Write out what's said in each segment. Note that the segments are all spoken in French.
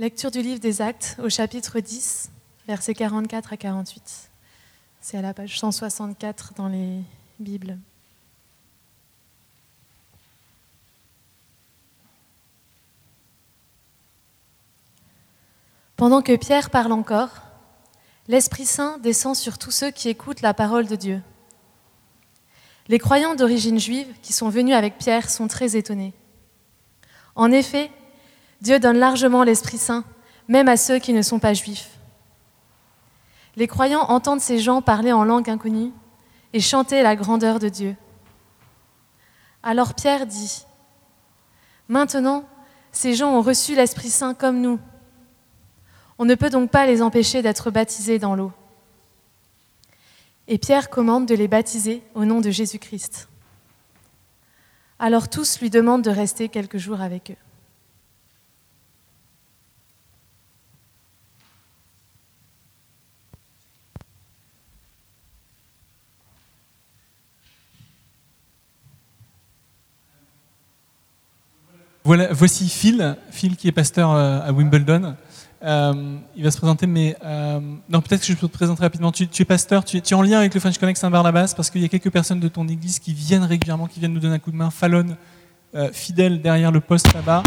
Lecture du livre des Actes au chapitre 10, versets 44 à 48. C'est à la page 164 dans les Bibles. Pendant que Pierre parle encore, l'Esprit Saint descend sur tous ceux qui écoutent la parole de Dieu. Les croyants d'origine juive qui sont venus avec Pierre sont très étonnés. En effet, Dieu donne largement l'Esprit Saint, même à ceux qui ne sont pas juifs. Les croyants entendent ces gens parler en langue inconnue et chanter la grandeur de Dieu. Alors Pierre dit, Maintenant, ces gens ont reçu l'Esprit Saint comme nous. On ne peut donc pas les empêcher d'être baptisés dans l'eau. Et Pierre commande de les baptiser au nom de Jésus-Christ. Alors tous lui demandent de rester quelques jours avec eux. Voilà, voici Phil, Phil qui est pasteur euh, à Wimbledon. Euh, il va se présenter, mais euh, non, peut-être que je peux te présenter rapidement. Tu, es pasteur, tu, es en lien avec le French Connect Saint-Barnabas parce qu'il y a quelques personnes de ton église qui viennent régulièrement, qui viennent nous donner un coup de main. Fallon, euh, fidèle derrière le poste là-bas.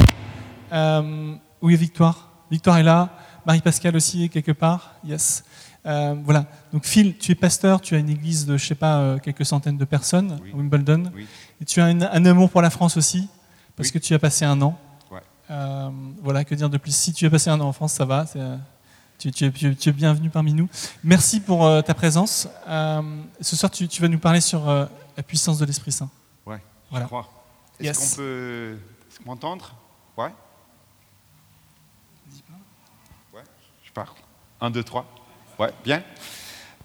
où est Victoire Victoire est là. Marie-Pascale aussi est quelque part. Yes. voilà. Donc Phil, tu es pasteur, tu as une église de, je sais pas, quelques centaines de personnes à Wimbledon. Et tu as un, amour pour la France aussi, parce que tu as passé un an. Euh, voilà, que dire de plus? Si tu as passé un an en France, ça va. Euh, tu, es, bienvenu parmi nous. Merci pour euh, ta présence. ce soir, tu, vas nous parler sur la puissance de l'Esprit Saint. Ouais, voilà. je crois. Est-ce qu'on peut m'entendre? Ouais Ouais, je parle. Un, deux, trois. Ouais, bien.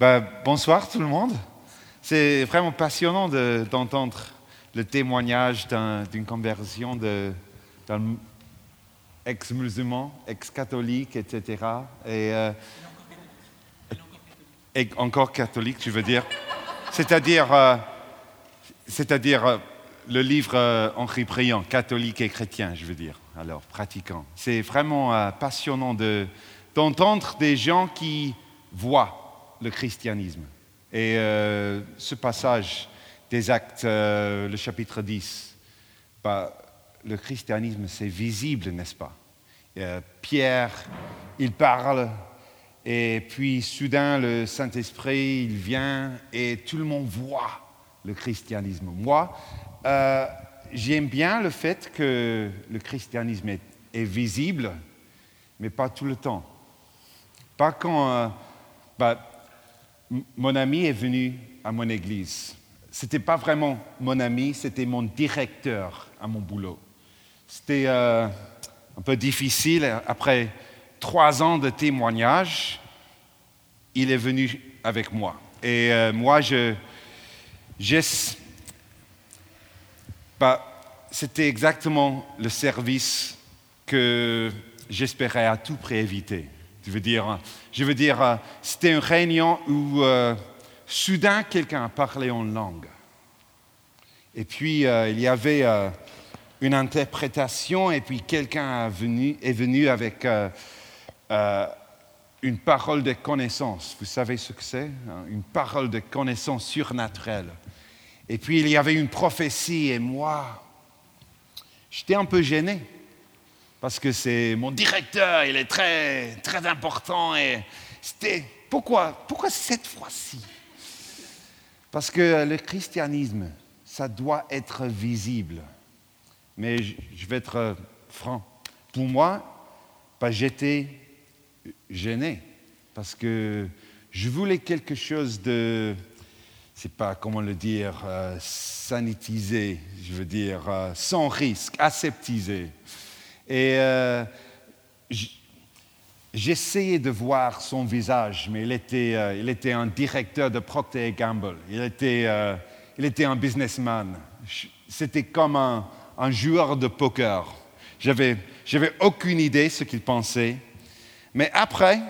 Bah, bonsoir tout le monde. C'est vraiment passionnant d'entendre le témoignage d'une conversion d'un ex-musulman, ex-catholique, etc. Et, euh, et, encore catholique, tu veux dire C'est-à-dire, euh, euh, le livre Henri Briand, catholique et chrétien, je veux dire, alors pratiquant. C'est vraiment passionnant de, d'entendre des gens qui voient le christianisme. Et ce passage des actes, le chapitre 10, bah, le christianisme, c'est visible, n'est-ce pas? Euh, Pierre, il parle, et puis soudain, le Saint-Esprit, il vient, et tout le monde voit le christianisme. Moi, euh, j'aime bien le fait que le christianisme est, visible, mais pas tout le temps. Pas quand euh, bah, mon ami est venu à mon église. Ce n'était pas vraiment mon ami, c'était mon directeur à mon boulot. C'était euh, un peu difficile. Après trois ans de témoignage, il est venu avec moi. Et euh, moi, je, bah, c'était exactement le service que j'espérais à tout prix éviter. Je veux dire, dire euh, c'était une réunion où soudain quelqu'un a parlé en langue. Et puis, il y avait une interprétation et puis quelqu'un est venu avec euh, euh, une parole de connaissance. Vous savez ce que c'est hein? Une parole de connaissance surnaturelle. Et puis il y avait une prophétie et moi, j'étais un peu gêné parce que c'est mon directeur, il est très, très important et c'était pourquoi, pourquoi cette fois-ci? Parce que le christianisme, ça doit être visible mais je vais être euh, franc. Pour moi, j'étais gêné parce que je voulais quelque chose de, c'est pas comment le dire, euh, sanitisé, je veux dire, euh, sans risque, aseptisé. Et j'essayais de voir son visage, mais il était, il était un directeur de Procter Gamble, il était, il était un businessman. C'était comme un, un joueur de poker. J'avais, j'avais aucune idée ce qu'il pensait. Mais après,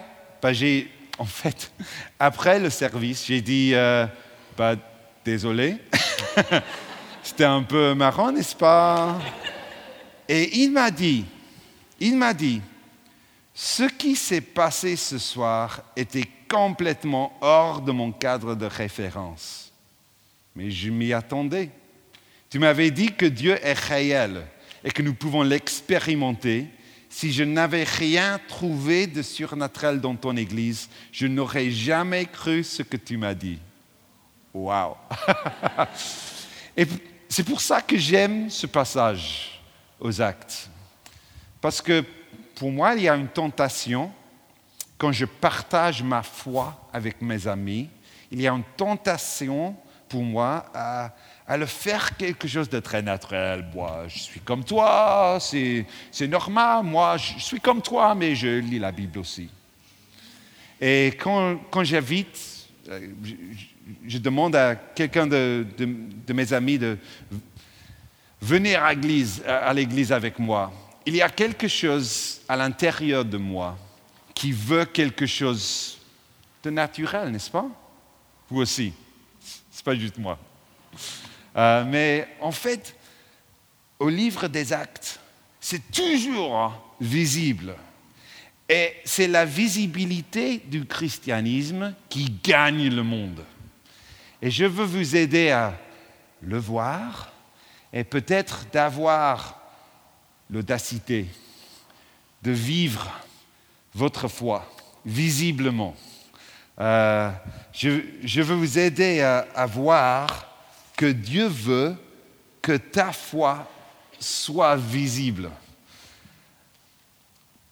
bah, j'ai, en fait, après le service, j'ai dit, euh, bah, désolé. C'était un peu marrant, n'est-ce pas? Et il m'a dit, il m'a dit, Ce qui s'est passé ce soir était complètement hors de mon cadre de référence. Mais je m'y attendais. Tu m'avais dit que Dieu est réel et que nous pouvons l'expérimenter. Si je n'avais rien trouvé de surnaturel dans ton Église, je n'aurais jamais cru ce que tu m'as dit. Wow! et c'est pour ça que j'aime ce passage aux actes. Parce que pour moi, il y a une tentation quand je partage ma foi avec mes amis. Il y a une tentation pour moi à, le faire quelque chose de très naturel. Moi, je suis comme toi, c'est normal. Moi, je suis comme toi, mais je lis la Bible aussi. Et quand, quand j'invite, euh, je, demande à quelqu'un de, de, mes amis de venir à l'église avec moi il y a quelque chose à l'intérieur de moi qui veut quelque chose de naturel, n'est-ce pas? Vous aussi. Ce n'est pas juste moi. Euh, mais en fait, au livre des actes, c'est toujours visible. Et c'est la visibilité du christianisme qui gagne le monde. Et je veux vous aider à le voir et peut-être d'avoir l'audacité de vivre votre foi visiblement. Euh, je, veux vous aider à, voir que Dieu veut que ta foi soit visible.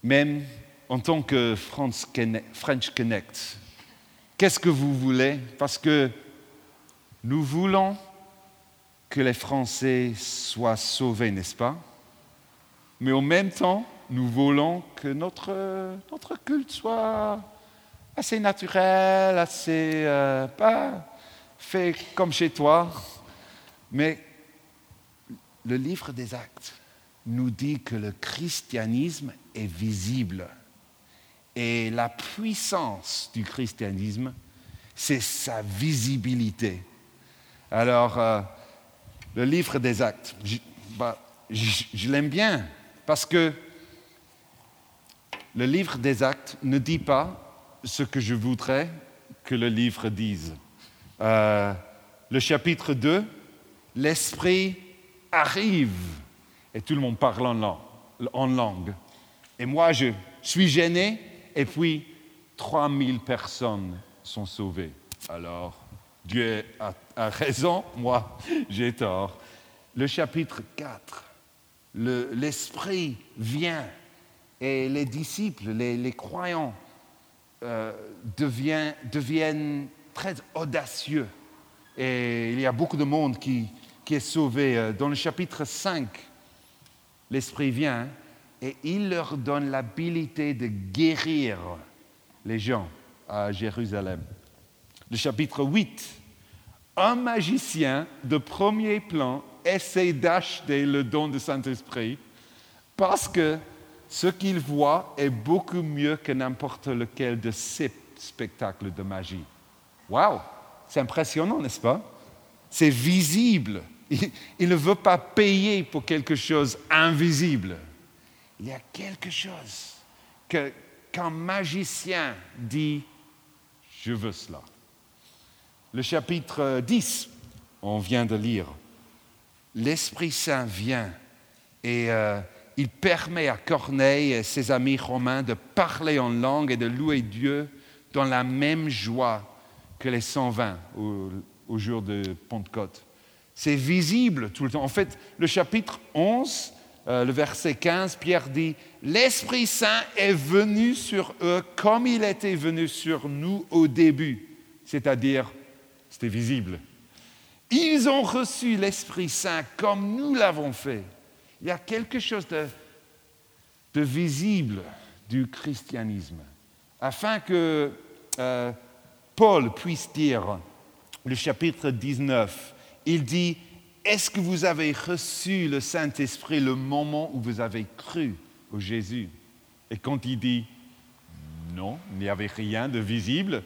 Même en tant que French Connect, qu'est-ce que vous voulez? Parce que nous voulons que les Français soient sauvés, n'est-ce pas? Mais en même temps, nous voulons que notre, notre culte soit assez naturel, assez euh, pas fait comme chez toi. Mais le livre des actes nous dit que le christianisme est visible. Et la puissance du christianisme, c'est sa visibilité. Alors, euh, le livre des actes, je, bah, je l'aime bien parce que le livre des actes ne dit pas ce que je voudrais que le livre dise. Euh, le chapitre 2, l'Esprit arrive et tout le monde parle en langue. Et moi, je suis gêné et puis 3000 personnes sont sauvées. Alors, Dieu a, a raison, moi, j'ai tort. Le chapitre 4, l'Esprit vient et les disciples, les, croyants euh, deviennent, très audacieux. Et il y a beaucoup de monde qui, qui est sauvé. Euh, dans le chapitre 5, l'Esprit vient et il leur donne l'habilité de guérir les gens à Jérusalem. Le chapitre 8, un magicien de premier plan essaie d'acheter le don du Saint-Esprit parce que ce qu'il voit est beaucoup mieux que n'importe lequel de ces spectacles de magie. Waouh, c'est impressionnant, n'est-ce pas? C'est visible. Il, ne veut pas payer pour quelque chose invisible. Il y a quelque chose que qu'un magicien dit, je veux cela. Le chapitre 10, on vient de lire l'Esprit Saint vient et euh, il permet à Corneille et ses amis romains de parler en langue et de louer Dieu dans la même joie que les 120 au, jour de Pentecôte. C'est visible tout le temps. En fait, le chapitre 11, euh, le verset 15, Pierre dit, L'Esprit Saint est venu sur eux comme il était venu sur nous au début, c'est-à-dire c'était visible. Ils ont reçu l'Esprit Saint comme nous l'avons fait. Il y a quelque chose de, visible du christianisme. Afin que euh, Paul puisse dire, le chapitre 19, il dit, est-ce que vous avez reçu le Saint-Esprit le moment où vous avez cru au Jésus? Et quand il dit, non, il n'y avait rien de visible,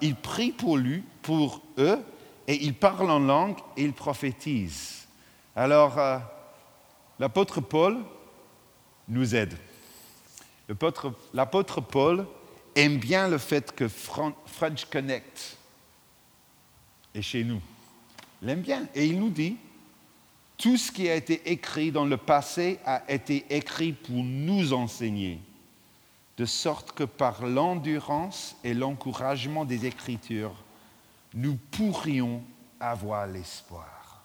il prie pour lui, pour eux, et il parle en langue et il prophétise. Alors, euh, l'apôtre Paul nous aide. L'apôtre Paul aime bien le fait que French Connect est chez nous. Il aime bien. Et il nous dit, tout ce qui a été écrit dans le passé a été écrit pour nous enseigner, de sorte que par l'endurance et l'encouragement des Écritures, nous pourrions avoir l'espoir.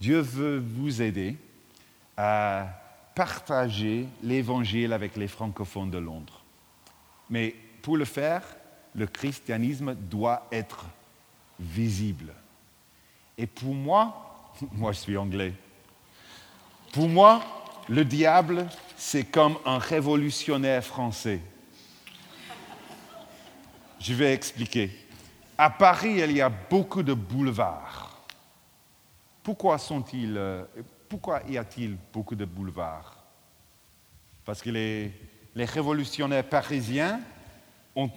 Dieu veut vous aider à partager l'Évangile avec les francophones de Londres. Mais pour le faire, le christianisme doit être visible. Et pour moi, moi je suis anglais, pour moi, le diable, c'est comme un révolutionnaire français. Je vais expliquer. À Paris, il y a beaucoup de boulevards. Pourquoi, sont-ils, euh, pourquoi y a-t-il beaucoup de boulevards? Parce que les, révolutionnaires parisiens ont,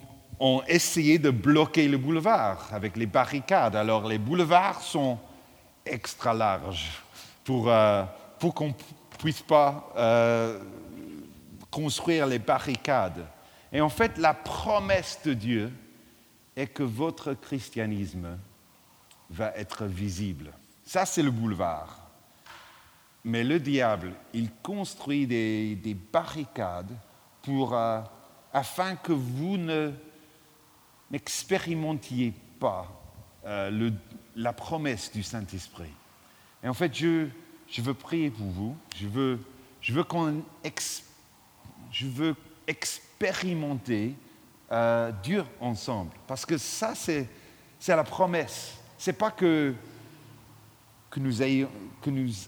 essayé de bloquer le boulevard avec les barricades. Alors les boulevards sont extra larges pour, euh, pour qu'on ne puisse pas euh, construire les barricades. Et en fait, la promesse de Dieu est que votre christianisme va être visible. Ça, c'est le boulevard. Mais le diable, il construit des, barricades pour, euh, afin que vous ne n'expérimentiez pas euh, la promesse du Saint-Esprit. Et en fait, je, je veux prier pour vous. Je veux, je veux je veux expérimenter euh, Dieu ensemble. Parce que ça, c'est, la promesse. Ce n'est pas que, nous ayons,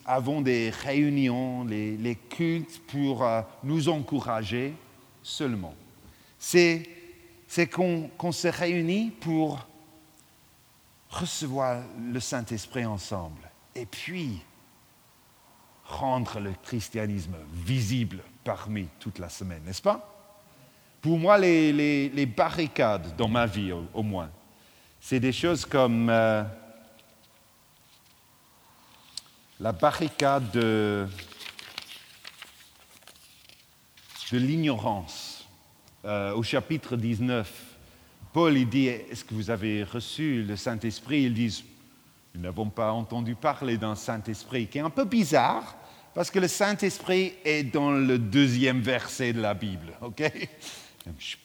avons des réunions, les, cultes pour euh, nous encourager seulement. C'est, qu'on se réunit pour recevoir le Saint-Esprit ensemble. Et puis, rendre le christianisme visible parmi toute la semaine, n'est-ce pas? Pour moi, les, barricades dans ma vie, au, moins, c'est des choses comme euh, la barricade de, l'ignorance. Euh, au chapitre 19, Paul dit, est-ce que vous avez reçu le Saint-Esprit? Ils disent, nous n'avons pas entendu parler d'un Saint-Esprit, qui est un peu bizarre, parce que le Saint-Esprit est dans le deuxième verset de la Bible. ok? Je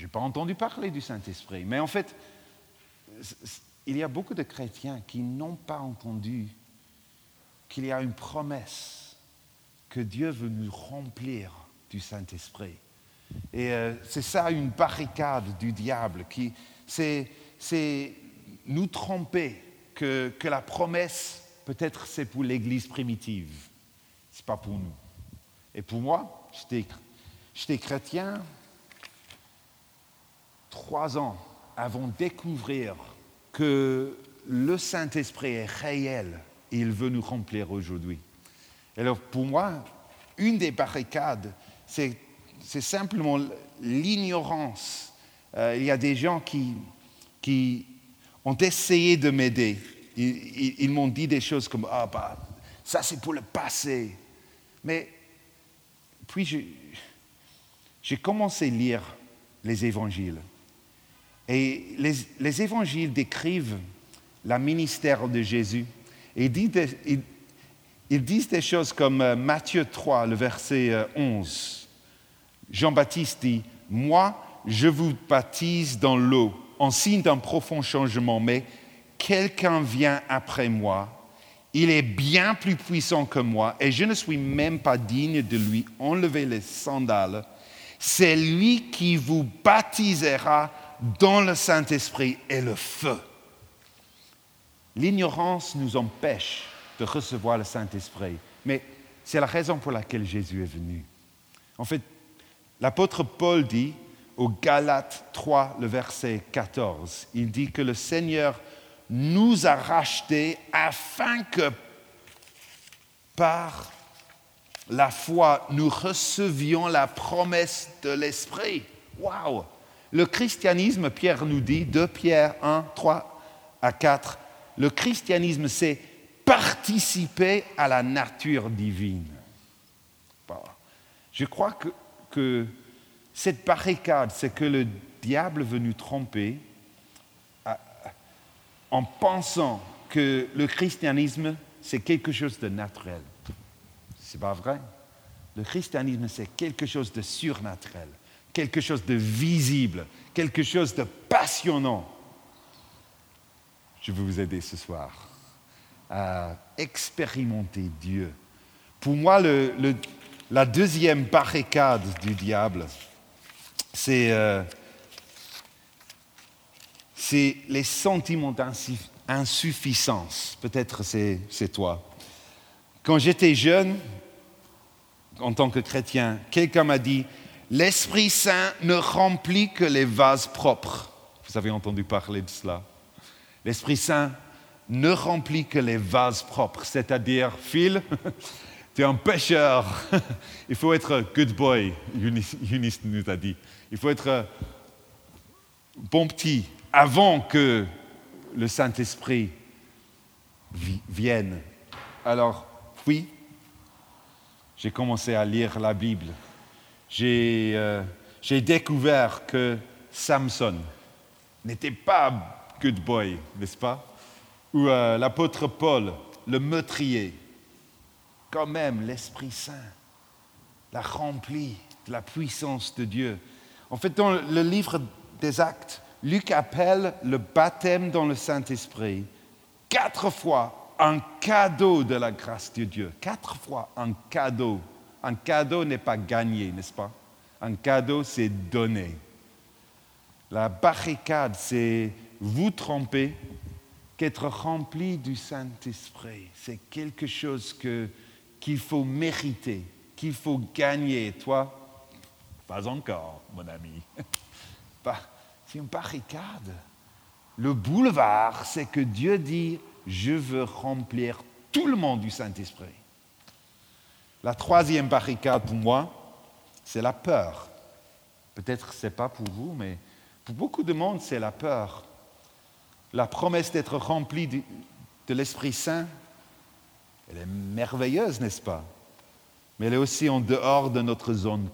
n'ai pas entendu parler du Saint-Esprit. Mais en fait, il y a beaucoup de chrétiens qui n'ont pas entendu qu'il y a une promesse que Dieu veut nous remplir du Saint-Esprit. Et euh, c'est ça une barricade du diable, qui c'est nous tromper que, que la promesse, peut-être c'est pour l'Église primitive ce n'est pas pour nous. Et pour moi, j'étais chrétien trois ans avant de découvrir que le Saint-Esprit est réel et il veut nous remplir aujourd'hui. Alors pour moi, une des barricades, c'est simplement l'ignorance. Euh, il y a des gens qui, qui ont essayé de m'aider. Ils, ils m'ont dit des choses comme Ah, bah, ça c'est pour le passé. Mais puis j'ai commencé à lire les évangiles. Et les, évangiles décrivent le ministère de Jésus. Et ils, ils, disent des choses comme euh, Matthieu 3, le verset 11. Euh, Jean-Baptiste dit, Moi, je vous baptise dans l'eau en signe d'un profond changement, mais quelqu'un vient après moi il est bien plus puissant que moi et je ne suis même pas digne de lui enlever les sandales. C'est lui qui vous baptisera dans le Saint-Esprit et le feu. L'ignorance nous empêche de recevoir le Saint-Esprit, mais c'est la raison pour laquelle Jésus est venu. En fait, l'apôtre Paul dit au Galates 3, le verset 14, il dit que le Seigneur nous a rachetés afin que par la foi, nous recevions la promesse de l'Esprit. Waouh! Le christianisme, Pierre nous dit, 2 Pierre 1, 3 à 4, le christianisme, c'est participer à la nature divine. Je crois que, cette barricade, c'est que le diable veut nous tromper en pensant que le christianisme, c'est quelque chose de naturel. C'est pas vrai. Le christianisme, c'est quelque chose de surnaturel, quelque chose de visible, quelque chose de passionnant. Je veux vous aider ce soir à expérimenter Dieu. Pour moi, la deuxième barricade du diable, c'est euh, les sentiments d'insuffisance. Peut-être c'est, toi. Quand j'étais jeune, en tant que chrétien, quelqu'un m'a dit, l'Esprit Saint ne remplit que les vases propres. Vous avez entendu parler de cela. L'Esprit Saint ne remplit que les vases propres, c'est-à-dire, Phil, tu es un pêcheur, il faut être good boy, Eunice nous a dit. Il faut être bon petit, avant que le Saint-Esprit vienne. Alors, oui, j'ai commencé à lire la Bible. J'ai euh, découvert que Samson n'était pas good boy, n'est-ce pas? Ou euh, l'apôtre Paul, le meurtrier. Quand même, l'Esprit Saint l'a rempli de la puissance de Dieu. En fait, dans le livre des Actes, Luc appelle le baptême dans le Saint-Esprit quatre fois un cadeau de la grâce de Dieu. Quatre fois un cadeau. Un cadeau n'est pas gagné, n'est-ce pas? Un cadeau, c'est donné. La barricade, c'est vous tromper qu'être rempli du Saint-Esprit. C'est quelque chose qu'il faut mériter, qu'il faut gagner. Toi, pas encore, mon ami. pas, c'est une barricade. Le boulevard, c'est que Dieu dit, je veux remplir tout le monde du Saint-Esprit. La troisième barricade pour moi, c'est la peur. Peut-être ce n'est pas pour vous, mais pour beaucoup de monde, c'est la peur. La promesse d'être rempli de, de l'Esprit Saint, elle est merveilleuse, n'est-ce pas? Mais elle est aussi en dehors de notre zone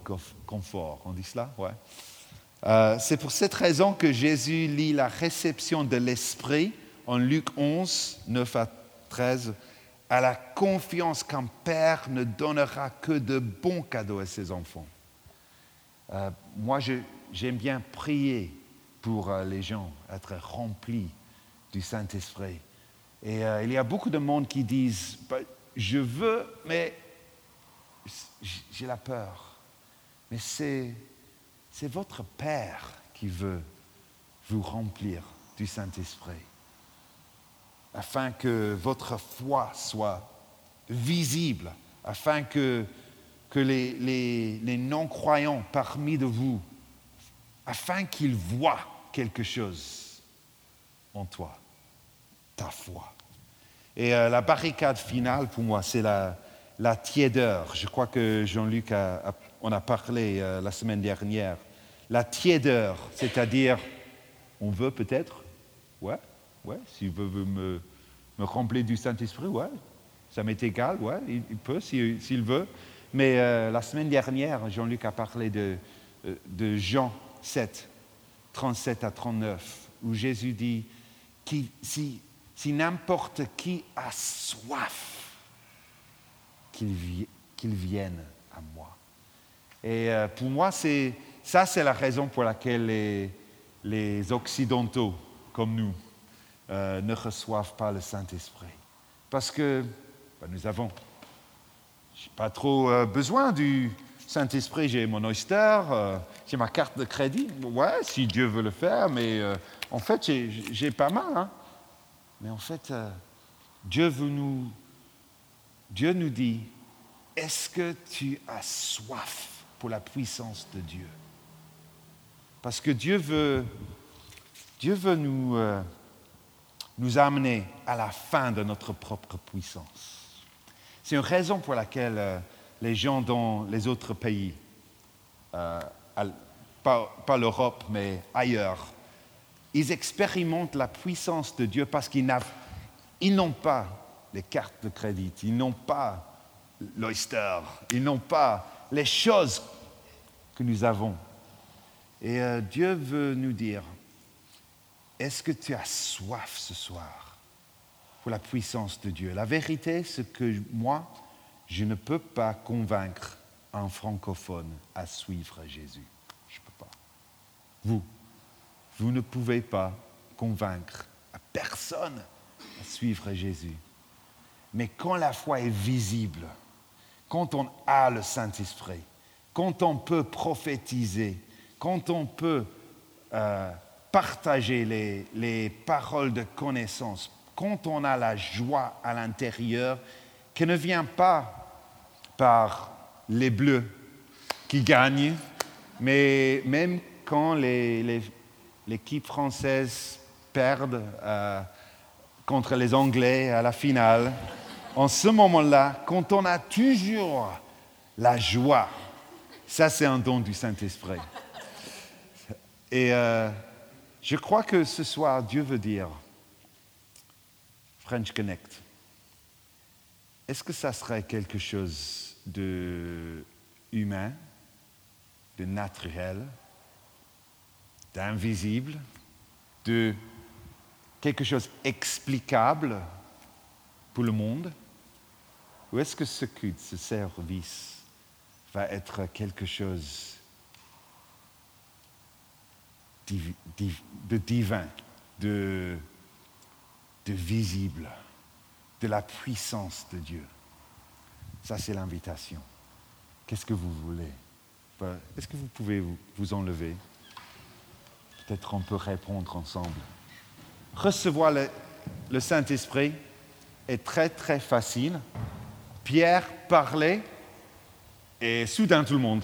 confort. On dit cela? Ouais. Euh, c'est pour cette raison que Jésus lit la réception de l'Esprit en Luc 11, 9 à 13, à la confiance qu'un père ne donnera que de bons cadeaux à ses enfants. Euh, moi, j'aime bien prier pour euh, les gens, être remplis du Saint-Esprit. Et il y a beaucoup de monde qui disent, bah, je veux, mais j'ai la peur. Mais c'est votre Père qui veut vous remplir du Saint-Esprit, afin que votre foi soit visible, afin que, que les, non-croyants parmi de vous, afin qu'ils voient quelque chose en toi, ta foi. Et euh, la barricade finale, pour moi, c'est la, la tiédeur. Je crois que Jean-Luc en a parlé euh, la semaine dernière la tiédeur, c'est-à-dire, on veut peut-être, ouais, ouais, s'il veut me, remplir du Saint-Esprit, ouais, ça m'est égal, ouais, il, peut s'il veut. Mais euh, la semaine dernière, Jean-Luc a parlé de, euh, Jean 7, 37 à 39, où Jésus dit, si, n'importe qui a soif, qu'il vienne à moi. Et euh, pour moi, ça, c'est la raison pour laquelle les, Occidentaux, comme nous, euh, ne reçoivent pas le Saint-Esprit. Parce que ben, nous avons, je pas trop euh, besoin du Saint-Esprit. J'ai mon Oyster, euh, j'ai ma carte de crédit. Ouais, si Dieu veut le faire, mais en fait, j'ai pas mal. Hein. Mais en fait, Dieu veut nous, Dieu nous dit, est-ce que tu as soif pour la puissance de Dieu? Parce que Dieu veut, Dieu veut nous, nous amener à la fin de notre propre puissance. C'est une raison pour laquelle euh, les gens dans les autres pays, euh, pas, l'Europe, mais ailleurs, ils expérimentent la puissance de Dieu parce qu'ils n'ont pas les cartes de crédit, ils n'ont pas l'Oyster, ils n'ont pas les choses que nous avons Et euh, Dieu veut nous dire, est-ce que tu as soif ce soir pour la puissance de Dieu? La vérité, c'est que moi, je ne peux pas convaincre un francophone à suivre Jésus. Je ne peux pas. Vous, vous ne pouvez pas convaincre personne à suivre Jésus. Mais quand la foi est visible, quand on a le Saint-Esprit, quand on peut prophétiser, quand on peut euh, partager les, les paroles de connaissance, quand on a la joie à l'intérieur, qui ne vient pas par les bleus qui gagnent, mais même quand l'équipe française perd euh, contre les Anglais à la finale, en ce moment-là, quand on a toujours la joie, ça c'est un don du Saint-Esprit. Et euh, je crois que ce soir, Dieu veut dire, French Connect, est-ce que ça serait quelque chose de humain, de naturel, d'invisible, de quelque chose explicable pour le monde? Ou est-ce que ce culte, ce service, va être quelque chose de divin, de, visible, de la puissance de Dieu Ça, c'est l'invitation. Qu'est-ce que vous voulez? Est-ce que vous pouvez vous enlever? Peut-être on peut répondre ensemble. Recevoir le, Saint-Esprit est très très facile. Pierre parlait et soudain tout le monde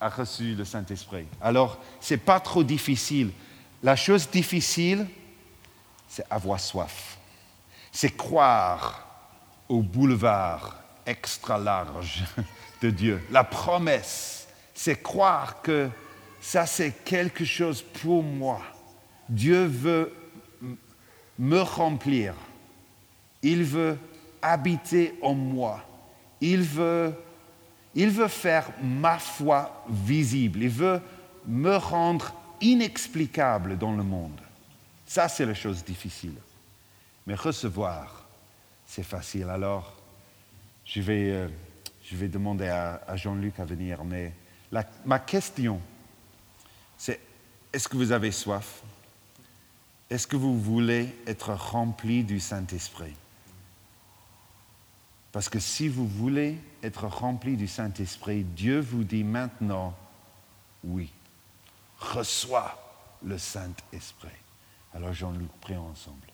a reçu le Saint-Esprit. Alors, ce n'est pas trop difficile. La chose difficile, c'est avoir soif. C'est croire au boulevard extra large de Dieu. La promesse, c'est croire que ça c'est quelque chose pour moi. Dieu veut me remplir. Il veut habiter en moi. Il veut, il veut faire ma foi visible. Il veut me rendre inexplicable dans le monde. Ça, c'est la chose difficile. Mais recevoir, c'est facile. Alors, je vais, euh, je vais demander à, Jean-Luc à venir. Mais ma question, c'est est-ce que vous avez soif? Est-ce que vous voulez être rempli du Saint-Esprit? Parce que si vous voulez être rempli du Saint-Esprit, Dieu vous dit maintenant, oui, reçois le Saint-Esprit. Alors Jean-Luc, prions ensemble.